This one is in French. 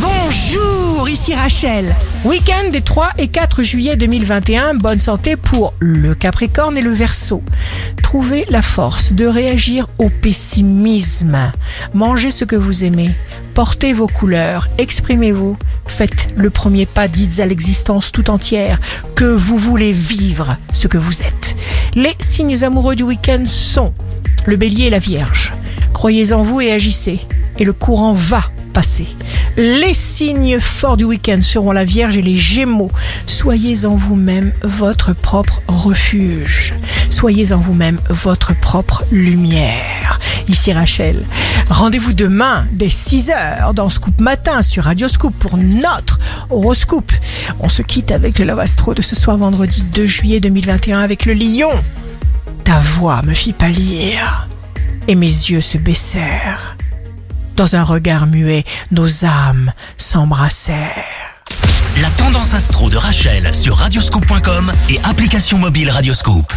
Bonjour, ici Rachel. Week-end des 3 et 4 juillet 2021, bonne santé pour le Capricorne et le Verseau. Trouvez la force de réagir au pessimisme. Mangez ce que vous aimez. Portez vos couleurs, exprimez-vous. Faites le premier pas, dites à l'existence tout entière que vous voulez vivre ce que vous êtes. Les signes amoureux du week-end sont le bélier et la vierge. Croyez en vous et agissez. Et le courant va passer. Les signes forts du week-end seront la Vierge et les Gémeaux. Soyez en vous-même votre propre refuge. Soyez en vous-même votre propre lumière. Ici Rachel. Rendez-vous demain dès 6h dans Scoop Matin sur Radio Scoop pour notre horoscope. On se quitte avec le Love de ce soir vendredi 2 juillet 2021 avec le lion. Ta voix me fit pâlir et mes yeux se baissèrent. Dans un regard muet, nos âmes s'embrassèrent. La tendance astro de Rachel sur radioscope.com et application mobile Radioscope.